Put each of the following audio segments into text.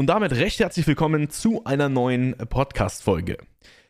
Und damit recht herzlich willkommen zu einer neuen Podcast-Folge.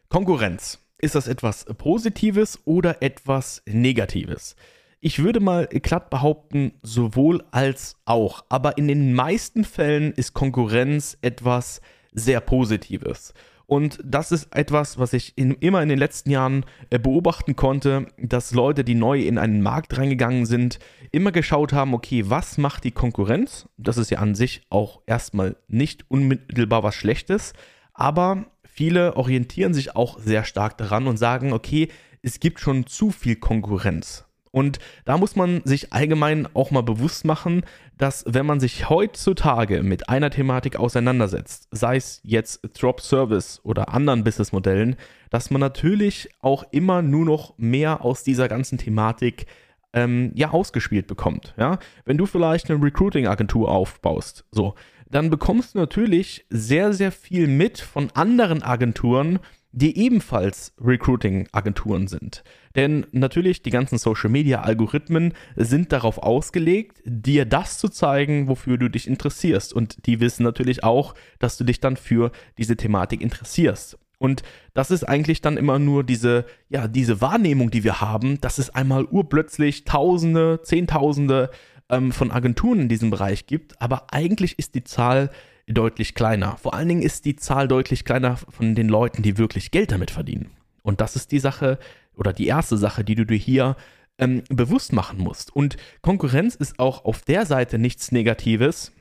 Konkurrenz. Ist das etwas Positives oder etwas Negatives? Ich würde mal glatt behaupten, sowohl als auch. Aber in den meisten Fällen ist Konkurrenz etwas sehr Positives. Und das ist etwas, was ich in, immer in den letzten Jahren äh, beobachten konnte, dass Leute, die neu in einen Markt reingegangen sind, immer geschaut haben, okay, was macht die Konkurrenz? Das ist ja an sich auch erstmal nicht unmittelbar was Schlechtes, aber viele orientieren sich auch sehr stark daran und sagen, okay, es gibt schon zu viel Konkurrenz. Und da muss man sich allgemein auch mal bewusst machen, dass wenn man sich heutzutage mit einer Thematik auseinandersetzt, sei es jetzt Drop Service oder anderen Businessmodellen, dass man natürlich auch immer nur noch mehr aus dieser ganzen Thematik ähm, ja ausgespielt bekommt. Ja? Wenn du vielleicht eine Recruiting-Agentur aufbaust, so, dann bekommst du natürlich sehr, sehr viel mit von anderen Agenturen, die ebenfalls Recruiting-Agenturen sind. Denn natürlich, die ganzen Social-Media-Algorithmen sind darauf ausgelegt, dir das zu zeigen, wofür du dich interessierst. Und die wissen natürlich auch, dass du dich dann für diese Thematik interessierst. Und das ist eigentlich dann immer nur diese, ja, diese Wahrnehmung, die wir haben, dass es einmal urplötzlich Tausende, Zehntausende ähm, von Agenturen in diesem Bereich gibt. Aber eigentlich ist die Zahl deutlich kleiner. Vor allen Dingen ist die Zahl deutlich kleiner von den Leuten, die wirklich Geld damit verdienen. Und das ist die Sache oder die erste Sache, die du dir hier ähm, bewusst machen musst. Und Konkurrenz ist auch auf der Seite nichts Negatives,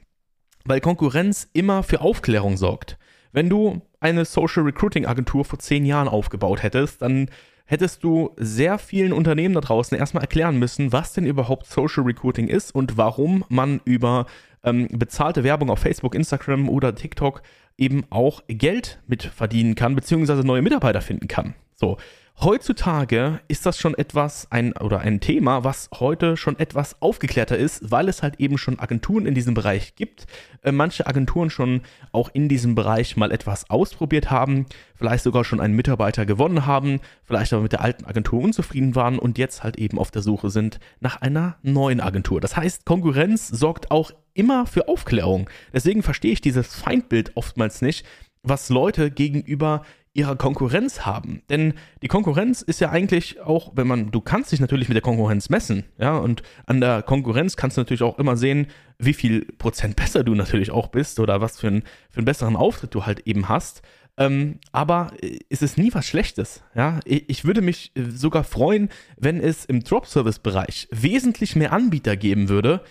weil Konkurrenz immer für Aufklärung sorgt. Wenn du eine Social Recruiting Agentur vor zehn Jahren aufgebaut hättest, dann hättest du sehr vielen Unternehmen da draußen erstmal erklären müssen, was denn überhaupt Social Recruiting ist und warum man über ähm, bezahlte Werbung auf Facebook, Instagram oder TikTok eben auch Geld mit verdienen kann, beziehungsweise neue Mitarbeiter finden kann. So, Heutzutage ist das schon etwas, ein oder ein Thema, was heute schon etwas aufgeklärter ist, weil es halt eben schon Agenturen in diesem Bereich gibt. Äh, manche Agenturen schon auch in diesem Bereich mal etwas ausprobiert haben, vielleicht sogar schon einen Mitarbeiter gewonnen haben, vielleicht aber mit der alten Agentur unzufrieden waren und jetzt halt eben auf der Suche sind nach einer neuen Agentur. Das heißt, Konkurrenz sorgt auch immer für Aufklärung. Deswegen verstehe ich dieses Feindbild oftmals nicht, was Leute gegenüber ihrer Konkurrenz haben. Denn die Konkurrenz ist ja eigentlich auch, wenn man, du kannst dich natürlich mit der Konkurrenz messen, ja, und an der Konkurrenz kannst du natürlich auch immer sehen, wie viel Prozent besser du natürlich auch bist oder was für, ein, für einen besseren Auftritt du halt eben hast. Ähm, aber es ist nie was Schlechtes. Ja? Ich würde mich sogar freuen, wenn es im Drop-Service-Bereich wesentlich mehr Anbieter geben würde,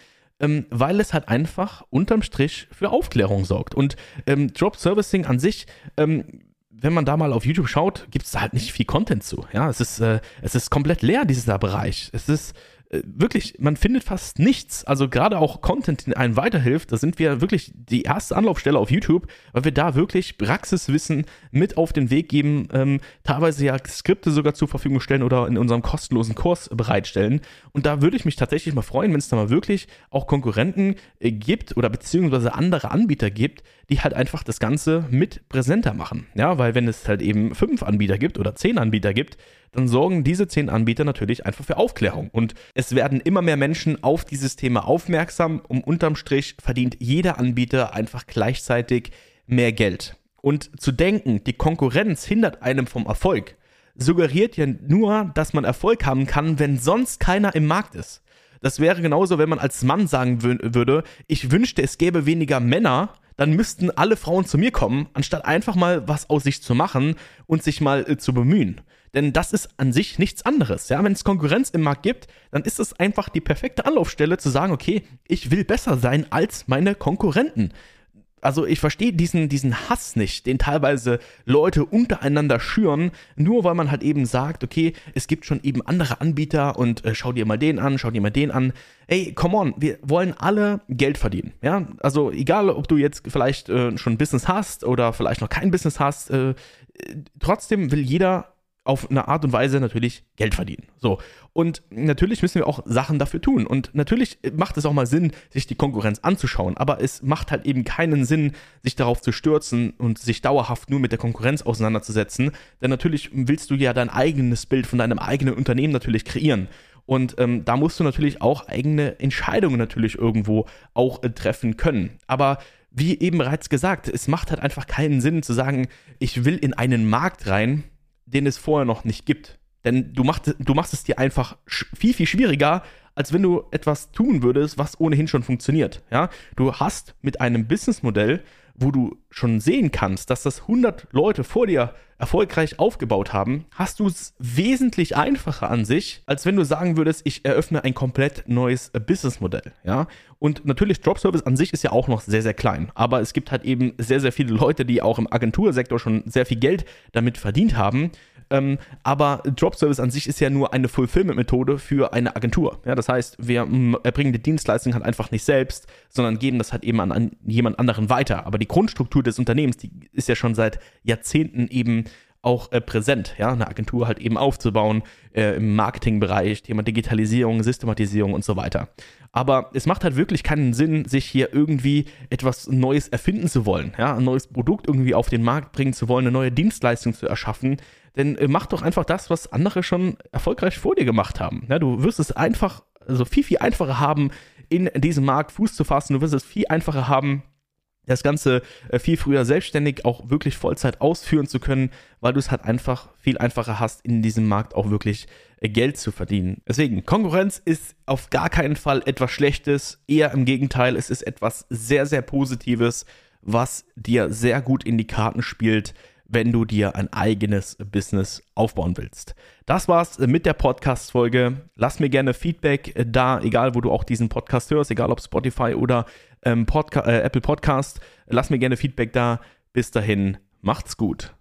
ähm, weil es halt einfach unterm Strich für Aufklärung sorgt. Und ähm, Drop-Servicing an sich ähm, wenn man da mal auf YouTube schaut, gibt es da halt nicht viel Content zu. Ja, es ist, äh, es ist komplett leer, dieser Bereich. Es ist wirklich, man findet fast nichts. Also gerade auch Content, der einem weiterhilft, da sind wir wirklich die erste Anlaufstelle auf YouTube, weil wir da wirklich Praxiswissen mit auf den Weg geben, ähm, teilweise ja Skripte sogar zur Verfügung stellen oder in unserem kostenlosen Kurs bereitstellen. Und da würde ich mich tatsächlich mal freuen, wenn es da mal wirklich auch Konkurrenten äh, gibt oder beziehungsweise andere Anbieter gibt, die halt einfach das Ganze mit präsenter machen. Ja, weil wenn es halt eben fünf Anbieter gibt oder zehn Anbieter gibt, dann sorgen diese zehn Anbieter natürlich einfach für Aufklärung. Und es werden immer mehr Menschen auf dieses Thema aufmerksam und unterm Strich verdient jeder Anbieter einfach gleichzeitig mehr Geld. Und zu denken, die Konkurrenz hindert einem vom Erfolg, suggeriert ja nur, dass man Erfolg haben kann, wenn sonst keiner im Markt ist. Das wäre genauso, wenn man als Mann sagen würde, ich wünschte, es gäbe weniger Männer, dann müssten alle Frauen zu mir kommen, anstatt einfach mal was aus sich zu machen und sich mal äh, zu bemühen. Denn das ist an sich nichts anderes. Ja? Wenn es Konkurrenz im Markt gibt, dann ist es einfach die perfekte Anlaufstelle zu sagen, okay, ich will besser sein als meine Konkurrenten also ich verstehe diesen, diesen Hass nicht, den teilweise Leute untereinander schüren, nur weil man halt eben sagt, okay, es gibt schon eben andere Anbieter und äh, schau dir mal den an, schau dir mal den an. Ey, come on, wir wollen alle Geld verdienen, ja? Also egal, ob du jetzt vielleicht äh, schon ein Business hast oder vielleicht noch kein Business hast, äh, trotzdem will jeder auf eine Art und Weise natürlich Geld verdienen. So. Und natürlich müssen wir auch Sachen dafür tun. Und natürlich macht es auch mal Sinn, sich die Konkurrenz anzuschauen. Aber es macht halt eben keinen Sinn, sich darauf zu stürzen und sich dauerhaft nur mit der Konkurrenz auseinanderzusetzen. Denn natürlich willst du ja dein eigenes Bild von deinem eigenen Unternehmen natürlich kreieren. Und ähm, da musst du natürlich auch eigene Entscheidungen natürlich irgendwo auch äh, treffen können. Aber wie eben bereits gesagt, es macht halt einfach keinen Sinn zu sagen, ich will in einen Markt rein, den es vorher noch nicht gibt. Denn du, macht, du machst es dir einfach viel, viel schwieriger, als wenn du etwas tun würdest, was ohnehin schon funktioniert. Ja? Du hast mit einem Businessmodell, wo du schon sehen kannst, dass das 100 Leute vor dir erfolgreich aufgebaut haben, hast du es wesentlich einfacher an sich, als wenn du sagen würdest, ich eröffne ein komplett neues Businessmodell. Ja? Und natürlich, Drop Service an sich ist ja auch noch sehr, sehr klein. Aber es gibt halt eben sehr, sehr viele Leute, die auch im Agentursektor schon sehr viel Geld damit verdient haben. Ähm, aber Drop Service an sich ist ja nur eine Fulfillment-Methode für eine Agentur. Ja, das heißt, wir erbringen die Dienstleistung halt einfach nicht selbst, sondern geben das halt eben an, an jemand anderen weiter. Aber die Grundstruktur des Unternehmens, die ist ja schon seit Jahrzehnten eben auch äh, präsent, ja, eine Agentur halt eben aufzubauen äh, im Marketingbereich, Thema Digitalisierung, Systematisierung und so weiter. Aber es macht halt wirklich keinen Sinn, sich hier irgendwie etwas Neues erfinden zu wollen, ja, ein neues Produkt irgendwie auf den Markt bringen zu wollen, eine neue Dienstleistung zu erschaffen, denn äh, mach doch einfach das, was andere schon erfolgreich vor dir gemacht haben. Ja, du wirst es einfach, also viel, viel einfacher haben, in diesem Markt Fuß zu fassen. Du wirst es viel einfacher haben, das Ganze äh, viel früher selbstständig auch wirklich Vollzeit ausführen zu können, weil du es halt einfach viel einfacher hast, in diesem Markt auch wirklich äh, Geld zu verdienen. Deswegen, Konkurrenz ist auf gar keinen Fall etwas Schlechtes, eher im Gegenteil, es ist etwas sehr, sehr Positives, was dir sehr gut in die Karten spielt, wenn du dir ein eigenes Business aufbauen willst. Das war's mit der Podcast-Folge. Lass mir gerne Feedback da, egal wo du auch diesen Podcast hörst, egal ob Spotify oder ähm, Podca äh, Apple Podcast. Lass mir gerne Feedback da. Bis dahin, macht's gut.